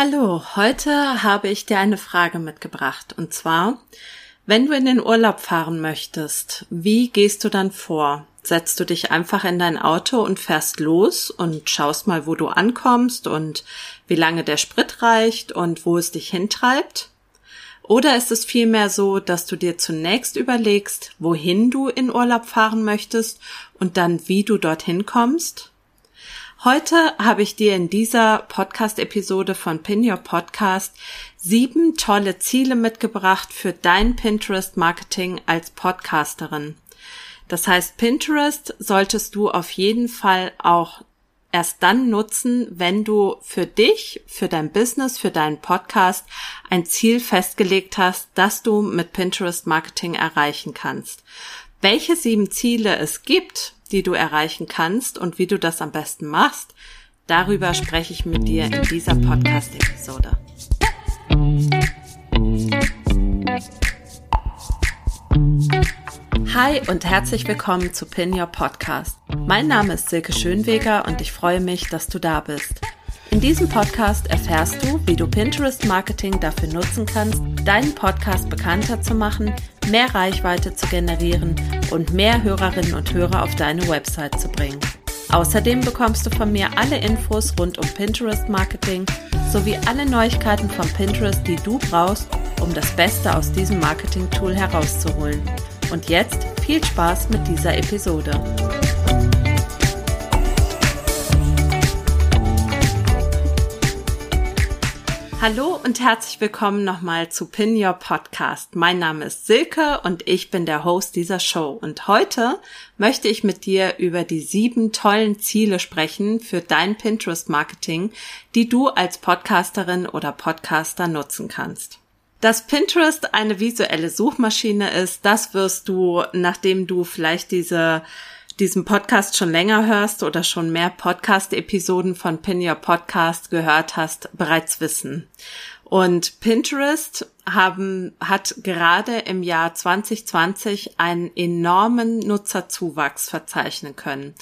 Hallo, heute habe ich dir eine Frage mitgebracht. Und zwar, wenn du in den Urlaub fahren möchtest, wie gehst du dann vor? Setzt du dich einfach in dein Auto und fährst los und schaust mal, wo du ankommst und wie lange der Sprit reicht und wo es dich hintreibt? Oder ist es vielmehr so, dass du dir zunächst überlegst, wohin du in Urlaub fahren möchtest und dann wie du dorthin kommst? Heute habe ich dir in dieser Podcast-Episode von Pin Your Podcast sieben tolle Ziele mitgebracht für dein Pinterest-Marketing als Podcasterin. Das heißt, Pinterest solltest du auf jeden Fall auch erst dann nutzen, wenn du für dich, für dein Business, für deinen Podcast ein Ziel festgelegt hast, das du mit Pinterest Marketing erreichen kannst. Welche sieben Ziele es gibt, die du erreichen kannst und wie du das am besten machst, darüber spreche ich mit dir in dieser Podcast-Episode. Hi und herzlich willkommen zu Pin Your Podcast. Mein Name ist Silke Schönweger und ich freue mich, dass du da bist. In diesem Podcast erfährst du, wie du Pinterest Marketing dafür nutzen kannst, deinen Podcast bekannter zu machen, mehr Reichweite zu generieren und mehr Hörerinnen und Hörer auf deine Website zu bringen. Außerdem bekommst du von mir alle Infos rund um Pinterest Marketing sowie alle Neuigkeiten von Pinterest, die du brauchst, um das Beste aus diesem Marketing-Tool herauszuholen. Und jetzt viel Spaß mit dieser Episode. Hallo und herzlich willkommen nochmal zu Pin Your Podcast. Mein Name ist Silke und ich bin der Host dieser Show. Und heute möchte ich mit dir über die sieben tollen Ziele sprechen für dein Pinterest Marketing, die du als Podcasterin oder Podcaster nutzen kannst. Dass Pinterest eine visuelle Suchmaschine ist, das wirst du, nachdem du vielleicht diese diesen Podcast schon länger hörst oder schon mehr Podcast-Episoden von Pin Your Podcast gehört hast, bereits wissen. Und Pinterest haben, hat gerade im Jahr 2020 einen enormen Nutzerzuwachs verzeichnen können.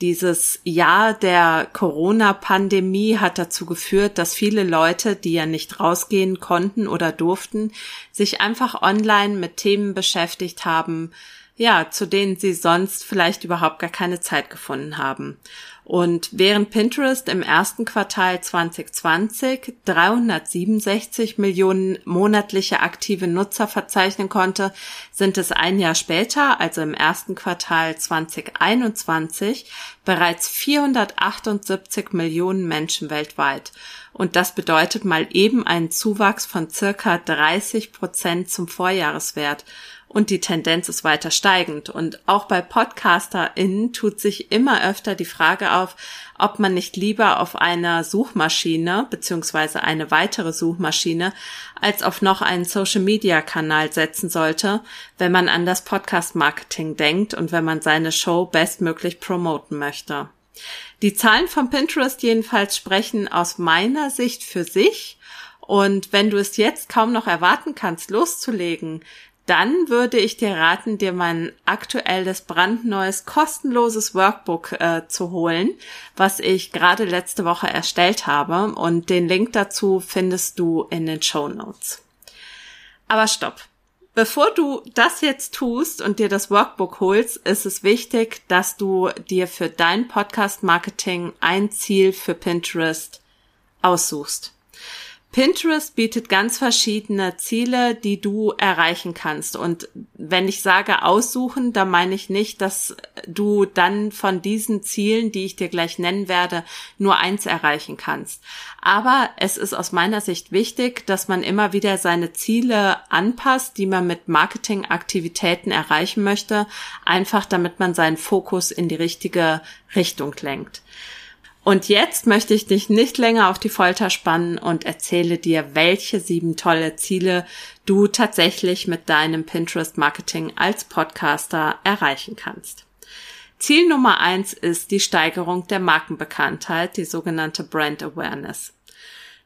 Dieses Jahr der Corona-Pandemie hat dazu geführt, dass viele Leute, die ja nicht rausgehen konnten oder durften, sich einfach online mit Themen beschäftigt haben, ja, zu denen sie sonst vielleicht überhaupt gar keine Zeit gefunden haben. Und während Pinterest im ersten Quartal 2020 367 Millionen monatliche aktive Nutzer verzeichnen konnte, sind es ein Jahr später, also im ersten Quartal 2021, bereits 478 Millionen Menschen weltweit. Und das bedeutet mal eben einen Zuwachs von circa 30 Prozent zum Vorjahreswert und die Tendenz ist weiter steigend. Und auch bei PodcasterInnen tut sich immer öfter die Frage auf, ob man nicht lieber auf einer Suchmaschine beziehungsweise eine weitere Suchmaschine als auf noch einen Social-Media-Kanal setzen sollte, wenn man an das Podcast-Marketing denkt und wenn man seine Show bestmöglich promoten möchte. Die Zahlen von Pinterest jedenfalls sprechen aus meiner Sicht für sich. Und wenn du es jetzt kaum noch erwarten kannst, loszulegen, dann würde ich dir raten, dir mein aktuelles brandneues kostenloses Workbook äh, zu holen, was ich gerade letzte Woche erstellt habe. Und den Link dazu findest du in den Show Notes. Aber stopp. Bevor du das jetzt tust und dir das Workbook holst, ist es wichtig, dass du dir für dein Podcast Marketing ein Ziel für Pinterest aussuchst. Pinterest bietet ganz verschiedene Ziele, die du erreichen kannst. Und wenn ich sage aussuchen, da meine ich nicht, dass du dann von diesen Zielen, die ich dir gleich nennen werde, nur eins erreichen kannst. Aber es ist aus meiner Sicht wichtig, dass man immer wieder seine Ziele anpasst, die man mit Marketingaktivitäten erreichen möchte, einfach damit man seinen Fokus in die richtige Richtung lenkt. Und jetzt möchte ich dich nicht länger auf die Folter spannen und erzähle dir, welche sieben tolle Ziele du tatsächlich mit deinem Pinterest Marketing als Podcaster erreichen kannst. Ziel Nummer eins ist die Steigerung der Markenbekanntheit, die sogenannte Brand Awareness.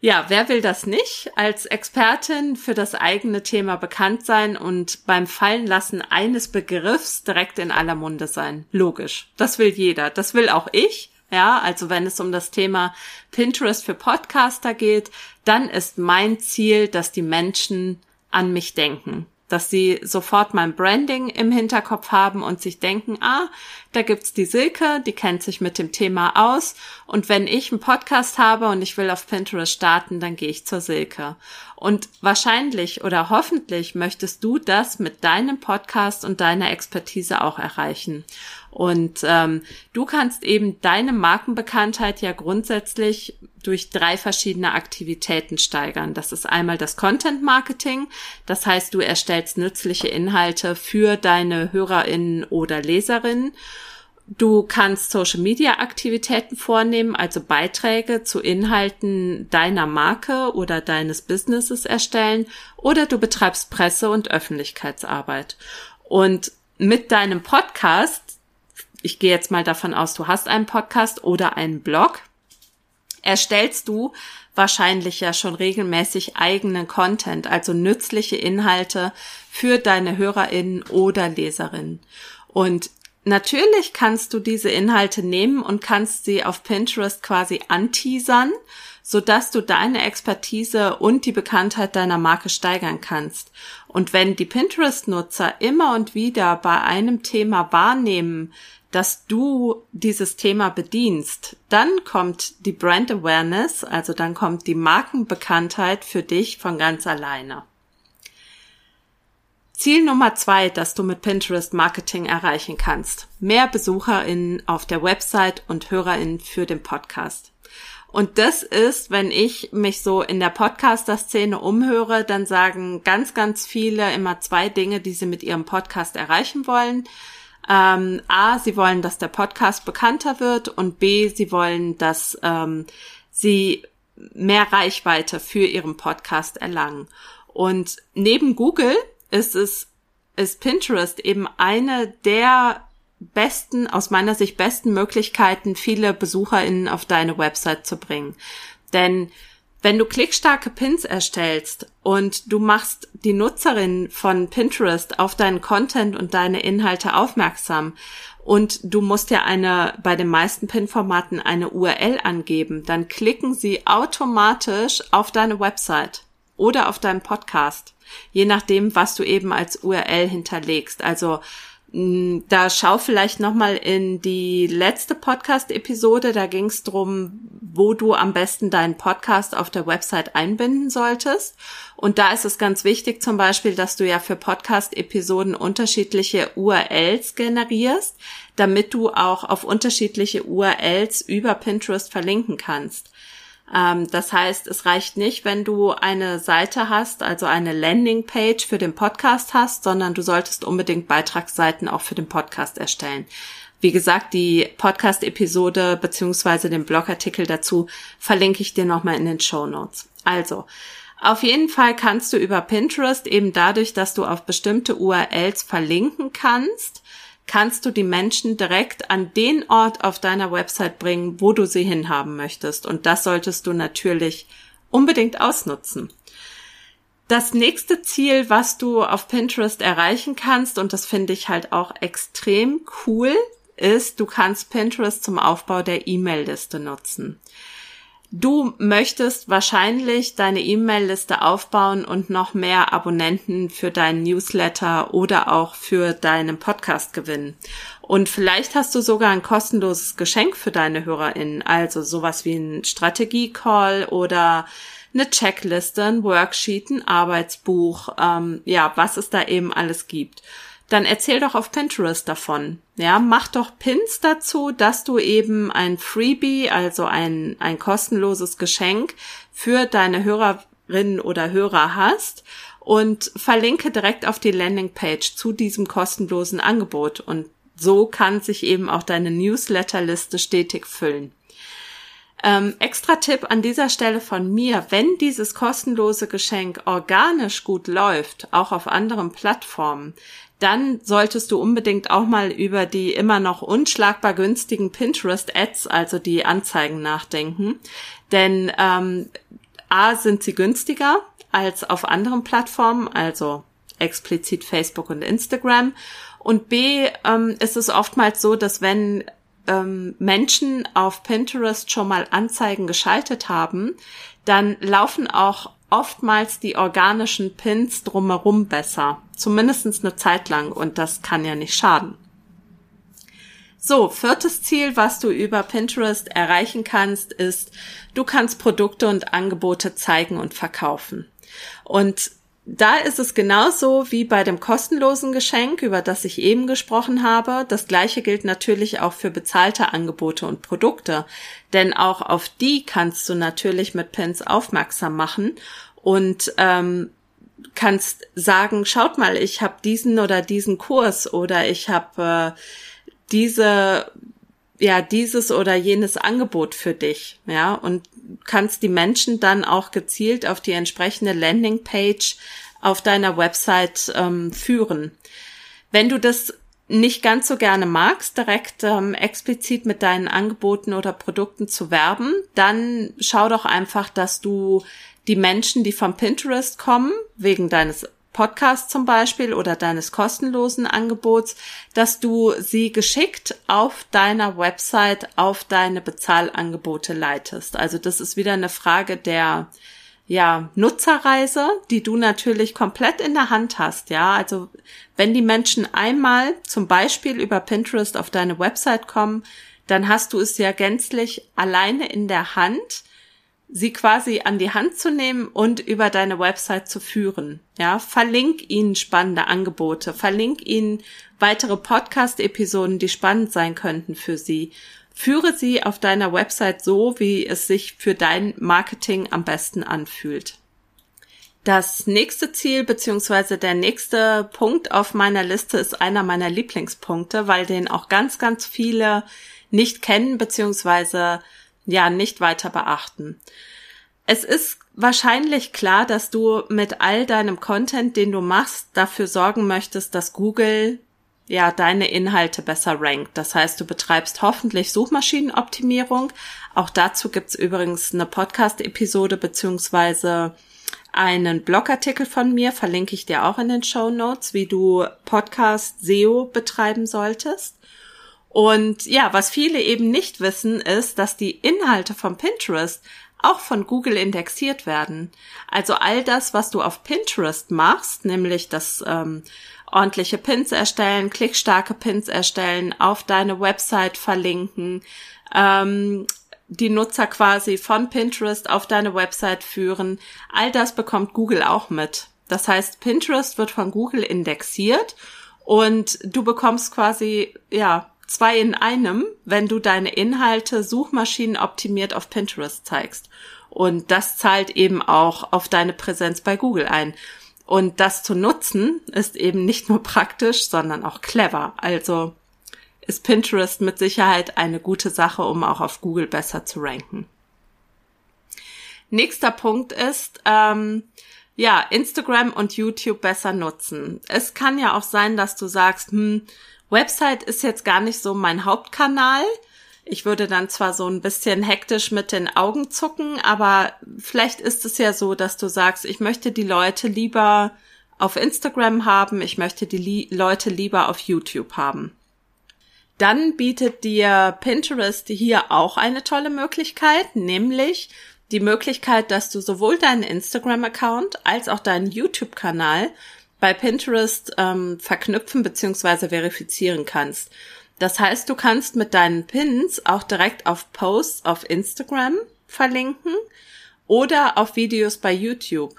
Ja, wer will das nicht? Als Expertin für das eigene Thema bekannt sein und beim Fallenlassen eines Begriffs direkt in aller Munde sein. Logisch. Das will jeder. Das will auch ich ja, also wenn es um das Thema Pinterest für Podcaster geht, dann ist mein Ziel, dass die Menschen an mich denken dass sie sofort mein Branding im Hinterkopf haben und sich denken, ah, da gibt's die Silke, die kennt sich mit dem Thema aus und wenn ich einen Podcast habe und ich will auf Pinterest starten, dann gehe ich zur Silke. Und wahrscheinlich oder hoffentlich möchtest du das mit deinem Podcast und deiner Expertise auch erreichen. Und ähm, du kannst eben deine Markenbekanntheit ja grundsätzlich durch drei verschiedene Aktivitäten steigern. Das ist einmal das Content Marketing. Das heißt, du erstellst nützliche Inhalte für deine Hörerinnen oder Leserinnen. Du kannst Social Media Aktivitäten vornehmen, also Beiträge zu Inhalten deiner Marke oder deines Businesses erstellen oder du betreibst Presse- und Öffentlichkeitsarbeit. Und mit deinem Podcast ich gehe jetzt mal davon aus, du hast einen Podcast oder einen Blog, erstellst du wahrscheinlich ja schon regelmäßig eigenen Content, also nützliche Inhalte für deine Hörerinnen oder Leserinnen. Und natürlich kannst du diese Inhalte nehmen und kannst sie auf Pinterest quasi anteasern, sodass du deine Expertise und die Bekanntheit deiner Marke steigern kannst. Und wenn die Pinterest-Nutzer immer und wieder bei einem Thema wahrnehmen, dass du dieses Thema bedienst, dann kommt die Brand Awareness, also dann kommt die Markenbekanntheit für dich von ganz alleine. Ziel Nummer zwei, das du mit Pinterest Marketing erreichen kannst. Mehr BesucherInnen auf der Website und HörerInnen für den Podcast. Und das ist, wenn ich mich so in der Podcaster-Szene umhöre, dann sagen ganz, ganz viele immer zwei Dinge, die sie mit ihrem Podcast erreichen wollen. Ähm, A, sie wollen, dass der Podcast bekannter wird und B, sie wollen, dass ähm, sie mehr Reichweite für ihren Podcast erlangen. Und neben Google ist es, ist Pinterest eben eine der besten, aus meiner Sicht besten Möglichkeiten, viele BesucherInnen auf deine Website zu bringen. Denn wenn du klickstarke Pins erstellst und du machst die Nutzerin von Pinterest auf deinen Content und deine Inhalte aufmerksam und du musst ja eine, bei den meisten Pin-Formaten eine URL angeben, dann klicken sie automatisch auf deine Website oder auf deinen Podcast, je nachdem, was du eben als URL hinterlegst. Also da schau vielleicht noch mal in die letzte Podcast-Episode. Da ging es drum, wo du am besten deinen Podcast auf der Website einbinden solltest. Und da ist es ganz wichtig, zum Beispiel, dass du ja für Podcast-Episoden unterschiedliche URLs generierst, damit du auch auf unterschiedliche URLs über Pinterest verlinken kannst. Ähm, das heißt, es reicht nicht, wenn du eine Seite hast, also eine Landingpage für den Podcast hast, sondern du solltest unbedingt Beitragsseiten auch für den Podcast erstellen. Wie gesagt, die Podcast-Episode beziehungsweise den Blogartikel dazu verlinke ich dir nochmal in den Show Notes. Also, auf jeden Fall kannst du über Pinterest eben dadurch, dass du auf bestimmte URLs verlinken kannst, kannst du die Menschen direkt an den Ort auf deiner Website bringen, wo du sie hinhaben möchtest. Und das solltest du natürlich unbedingt ausnutzen. Das nächste Ziel, was du auf Pinterest erreichen kannst, und das finde ich halt auch extrem cool, ist, du kannst Pinterest zum Aufbau der E-Mail-Liste nutzen. Du möchtest wahrscheinlich deine E-Mail-Liste aufbauen und noch mehr Abonnenten für deinen Newsletter oder auch für deinen Podcast gewinnen. Und vielleicht hast du sogar ein kostenloses Geschenk für deine HörerInnen, also sowas wie ein Strategie-Call oder eine Checkliste, ein Worksheet, ein Arbeitsbuch, ähm, ja, was es da eben alles gibt dann erzähl doch auf Pinterest davon. Ja, mach doch Pins dazu, dass du eben ein Freebie, also ein, ein kostenloses Geschenk für deine Hörerinnen oder Hörer hast und verlinke direkt auf die Landingpage zu diesem kostenlosen Angebot und so kann sich eben auch deine Newsletterliste stetig füllen. Ähm, extra Tipp an dieser Stelle von mir, wenn dieses kostenlose Geschenk organisch gut läuft, auch auf anderen Plattformen, dann solltest du unbedingt auch mal über die immer noch unschlagbar günstigen Pinterest-Ads, also die Anzeigen, nachdenken. Denn ähm, A sind sie günstiger als auf anderen Plattformen, also explizit Facebook und Instagram. Und B ähm, ist es oftmals so, dass wenn ähm, Menschen auf Pinterest schon mal Anzeigen geschaltet haben, dann laufen auch oftmals die organischen Pins drumherum besser. Zumindestens eine Zeit lang und das kann ja nicht schaden. So, viertes Ziel, was du über Pinterest erreichen kannst, ist, du kannst Produkte und Angebote zeigen und verkaufen. Und da ist es genauso wie bei dem kostenlosen Geschenk, über das ich eben gesprochen habe. Das gleiche gilt natürlich auch für bezahlte Angebote und Produkte. Denn auch auf die kannst du natürlich mit Pins aufmerksam machen und ähm, kannst sagen, schaut mal, ich habe diesen oder diesen Kurs oder ich habe äh, diese ja dieses oder jenes Angebot für dich, ja, und kannst die Menschen dann auch gezielt auf die entsprechende Landingpage auf deiner Website ähm, führen. Wenn du das nicht ganz so gerne magst, direkt ähm, explizit mit deinen Angeboten oder Produkten zu werben, dann schau doch einfach, dass du die Menschen, die vom Pinterest kommen, wegen deines Podcast zum Beispiel oder deines kostenlosen Angebots, dass du sie geschickt auf deiner Website auf deine Bezahlangebote leitest. Also das ist wieder eine Frage der ja, Nutzerreise, die du natürlich komplett in der Hand hast, ja. Also wenn die Menschen einmal zum Beispiel über Pinterest auf deine Website kommen, dann hast du es ja gänzlich alleine in der Hand, sie quasi an die Hand zu nehmen und über deine Website zu führen. Ja, verlink ihnen spannende Angebote, verlink ihnen weitere Podcast-Episoden, die spannend sein könnten für sie. Führe sie auf deiner Website so, wie es sich für dein Marketing am besten anfühlt. Das nächste Ziel beziehungsweise der nächste Punkt auf meiner Liste ist einer meiner Lieblingspunkte, weil den auch ganz, ganz viele nicht kennen beziehungsweise ja nicht weiter beachten. Es ist wahrscheinlich klar, dass du mit all deinem Content, den du machst, dafür sorgen möchtest, dass Google ja deine Inhalte besser rankt. Das heißt, du betreibst hoffentlich Suchmaschinenoptimierung. Auch dazu gibt's übrigens eine Podcast-Episode beziehungsweise einen Blogartikel von mir, verlinke ich dir auch in den Show Notes, wie du Podcast SEO betreiben solltest. Und ja, was viele eben nicht wissen, ist, dass die Inhalte von Pinterest auch von Google indexiert werden. Also all das, was du auf Pinterest machst, nämlich das ähm, ordentliche Pins erstellen, klickstarke Pins erstellen, auf deine Website verlinken, ähm, die Nutzer quasi von Pinterest auf deine Website führen, all das bekommt Google auch mit. Das heißt, Pinterest wird von Google indexiert und du bekommst quasi, ja, zwei in einem, wenn du deine Inhalte Suchmaschinen optimiert auf Pinterest zeigst. Und das zahlt eben auch auf deine Präsenz bei Google ein. Und das zu nutzen ist eben nicht nur praktisch, sondern auch clever. Also ist Pinterest mit Sicherheit eine gute Sache, um auch auf Google besser zu ranken. Nächster Punkt ist, ähm, ja, Instagram und YouTube besser nutzen. Es kann ja auch sein, dass du sagst, hm, Website ist jetzt gar nicht so mein Hauptkanal. Ich würde dann zwar so ein bisschen hektisch mit den Augen zucken, aber vielleicht ist es ja so, dass du sagst, ich möchte die Leute lieber auf Instagram haben, ich möchte die Leute lieber auf YouTube haben. Dann bietet dir Pinterest hier auch eine tolle Möglichkeit, nämlich die Möglichkeit, dass du sowohl deinen Instagram-Account als auch deinen YouTube-Kanal bei Pinterest ähm, verknüpfen bzw. verifizieren kannst. Das heißt, du kannst mit deinen Pins auch direkt auf Posts auf Instagram verlinken oder auf Videos bei YouTube.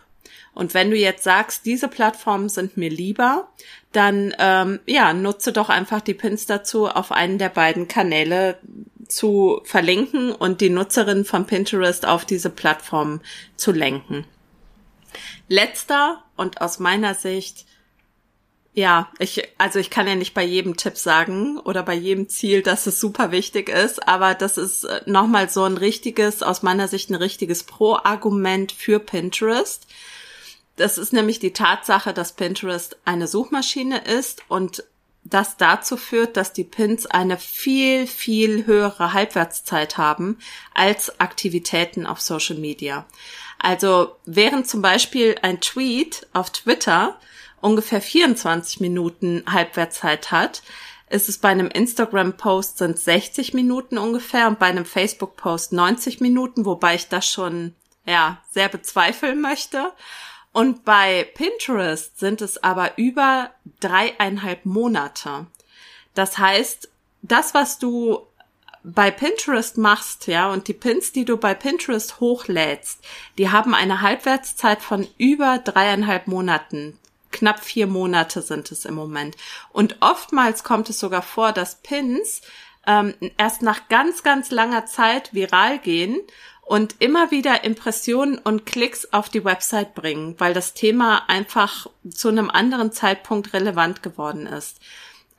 Und wenn du jetzt sagst, diese Plattformen sind mir lieber, dann ähm, ja, nutze doch einfach die Pins dazu, auf einen der beiden Kanäle zu verlinken und die Nutzerin von Pinterest auf diese Plattform zu lenken. Letzter und aus meiner Sicht, ja, ich, also ich kann ja nicht bei jedem Tipp sagen oder bei jedem Ziel, dass es super wichtig ist, aber das ist äh, nochmal so ein richtiges, aus meiner Sicht ein richtiges Pro-Argument für Pinterest. Das ist nämlich die Tatsache, dass Pinterest eine Suchmaschine ist und das dazu führt, dass die Pins eine viel, viel höhere Halbwertszeit haben als Aktivitäten auf Social Media. Also während zum Beispiel ein Tweet auf Twitter ungefähr 24 Minuten Halbwertszeit hat, ist es bei einem Instagram-Post sind 60 Minuten ungefähr und bei einem Facebook-Post 90 Minuten, wobei ich das schon, ja, sehr bezweifeln möchte. Und bei Pinterest sind es aber über dreieinhalb Monate. Das heißt, das, was du bei Pinterest machst, ja, und die Pins, die du bei Pinterest hochlädst, die haben eine Halbwertszeit von über dreieinhalb Monaten. Knapp vier Monate sind es im Moment. Und oftmals kommt es sogar vor, dass Pins ähm, erst nach ganz, ganz langer Zeit viral gehen und immer wieder Impressionen und Klicks auf die Website bringen, weil das Thema einfach zu einem anderen Zeitpunkt relevant geworden ist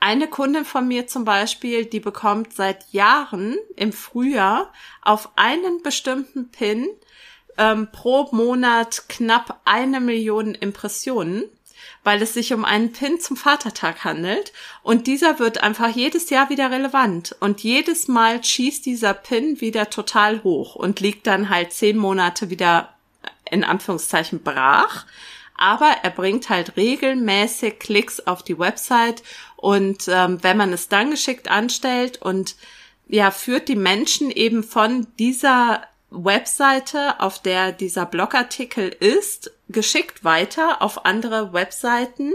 eine Kundin von mir zum Beispiel, die bekommt seit Jahren im Frühjahr auf einen bestimmten Pin ähm, pro Monat knapp eine Million Impressionen, weil es sich um einen Pin zum Vatertag handelt. Und dieser wird einfach jedes Jahr wieder relevant. Und jedes Mal schießt dieser Pin wieder total hoch und liegt dann halt zehn Monate wieder in Anführungszeichen brach aber er bringt halt regelmäßig Klicks auf die Website und ähm, wenn man es dann geschickt anstellt und ja, führt die Menschen eben von dieser Webseite, auf der dieser Blogartikel ist, geschickt weiter auf andere Webseiten,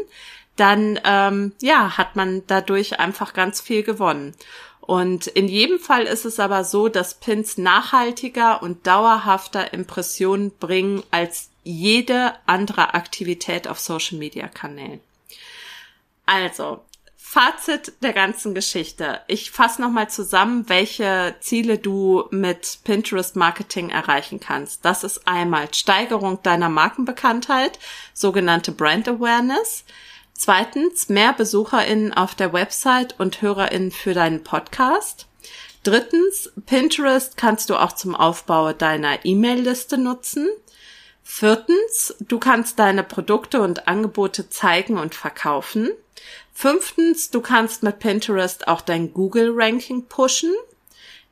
dann ähm, ja, hat man dadurch einfach ganz viel gewonnen. Und in jedem Fall ist es aber so, dass Pins nachhaltiger und dauerhafter Impressionen bringen als jede andere Aktivität auf Social Media Kanälen. Also, Fazit der ganzen Geschichte. Ich fasse nochmal zusammen, welche Ziele du mit Pinterest Marketing erreichen kannst. Das ist einmal Steigerung deiner Markenbekanntheit, sogenannte Brand Awareness. Zweitens, mehr BesucherInnen auf der Website und HörerInnen für deinen Podcast. Drittens, Pinterest kannst du auch zum Aufbau deiner E-Mail-Liste nutzen. Viertens, du kannst deine Produkte und Angebote zeigen und verkaufen. Fünftens, du kannst mit Pinterest auch dein Google-Ranking pushen.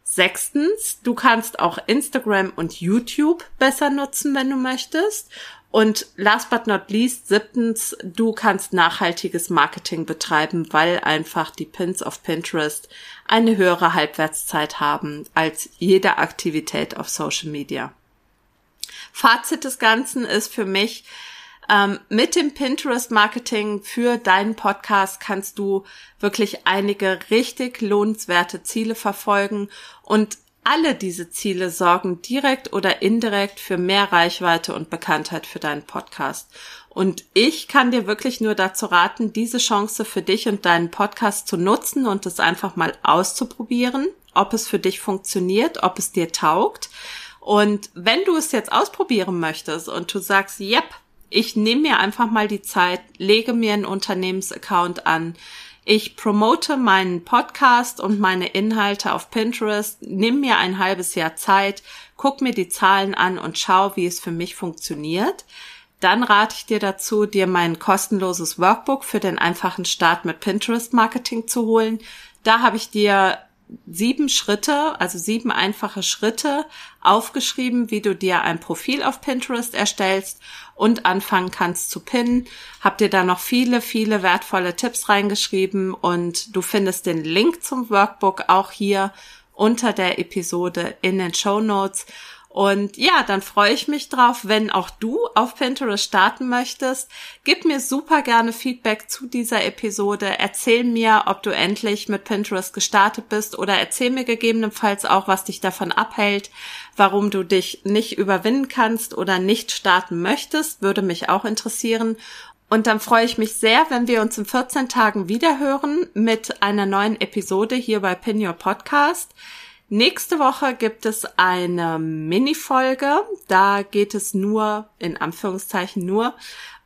Sechstens, du kannst auch Instagram und YouTube besser nutzen, wenn du möchtest. Und last but not least, siebtens, du kannst nachhaltiges Marketing betreiben, weil einfach die Pins auf Pinterest eine höhere Halbwertszeit haben als jede Aktivität auf Social Media. Fazit des Ganzen ist für mich, ähm, mit dem Pinterest-Marketing für deinen Podcast kannst du wirklich einige richtig lohnenswerte Ziele verfolgen und alle diese Ziele sorgen direkt oder indirekt für mehr Reichweite und Bekanntheit für deinen Podcast. Und ich kann dir wirklich nur dazu raten, diese Chance für dich und deinen Podcast zu nutzen und es einfach mal auszuprobieren, ob es für dich funktioniert, ob es dir taugt. Und wenn du es jetzt ausprobieren möchtest und du sagst, yep, ich nehme mir einfach mal die Zeit, lege mir einen Unternehmensaccount an, ich promote meinen Podcast und meine Inhalte auf Pinterest, nimm mir ein halbes Jahr Zeit, guck mir die Zahlen an und schau, wie es für mich funktioniert. Dann rate ich dir dazu, dir mein kostenloses Workbook für den einfachen Start mit Pinterest Marketing zu holen. Da habe ich dir sieben Schritte, also sieben einfache Schritte aufgeschrieben, wie du dir ein Profil auf Pinterest erstellst und anfangen kannst zu pinnen. Hab dir da noch viele, viele wertvolle Tipps reingeschrieben und du findest den Link zum Workbook auch hier unter der Episode in den Show Notes. Und ja, dann freue ich mich drauf, wenn auch du auf Pinterest starten möchtest. Gib mir super gerne Feedback zu dieser Episode. Erzähl mir, ob du endlich mit Pinterest gestartet bist oder erzähl mir gegebenenfalls auch, was dich davon abhält, warum du dich nicht überwinden kannst oder nicht starten möchtest. Würde mich auch interessieren. Und dann freue ich mich sehr, wenn wir uns in 14 Tagen wiederhören mit einer neuen Episode hier bei Pin Your Podcast. Nächste Woche gibt es eine Mini-Folge. Da geht es nur, in Anführungszeichen nur,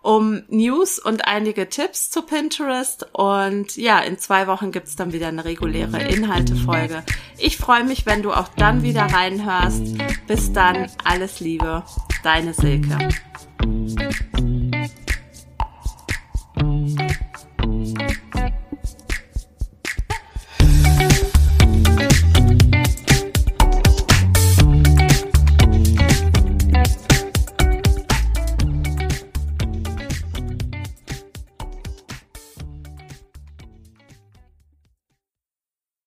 um News und einige Tipps zu Pinterest. Und ja, in zwei Wochen gibt es dann wieder eine reguläre Inhaltefolge. Ich freue mich, wenn du auch dann wieder reinhörst. Bis dann, alles Liebe, deine Silke.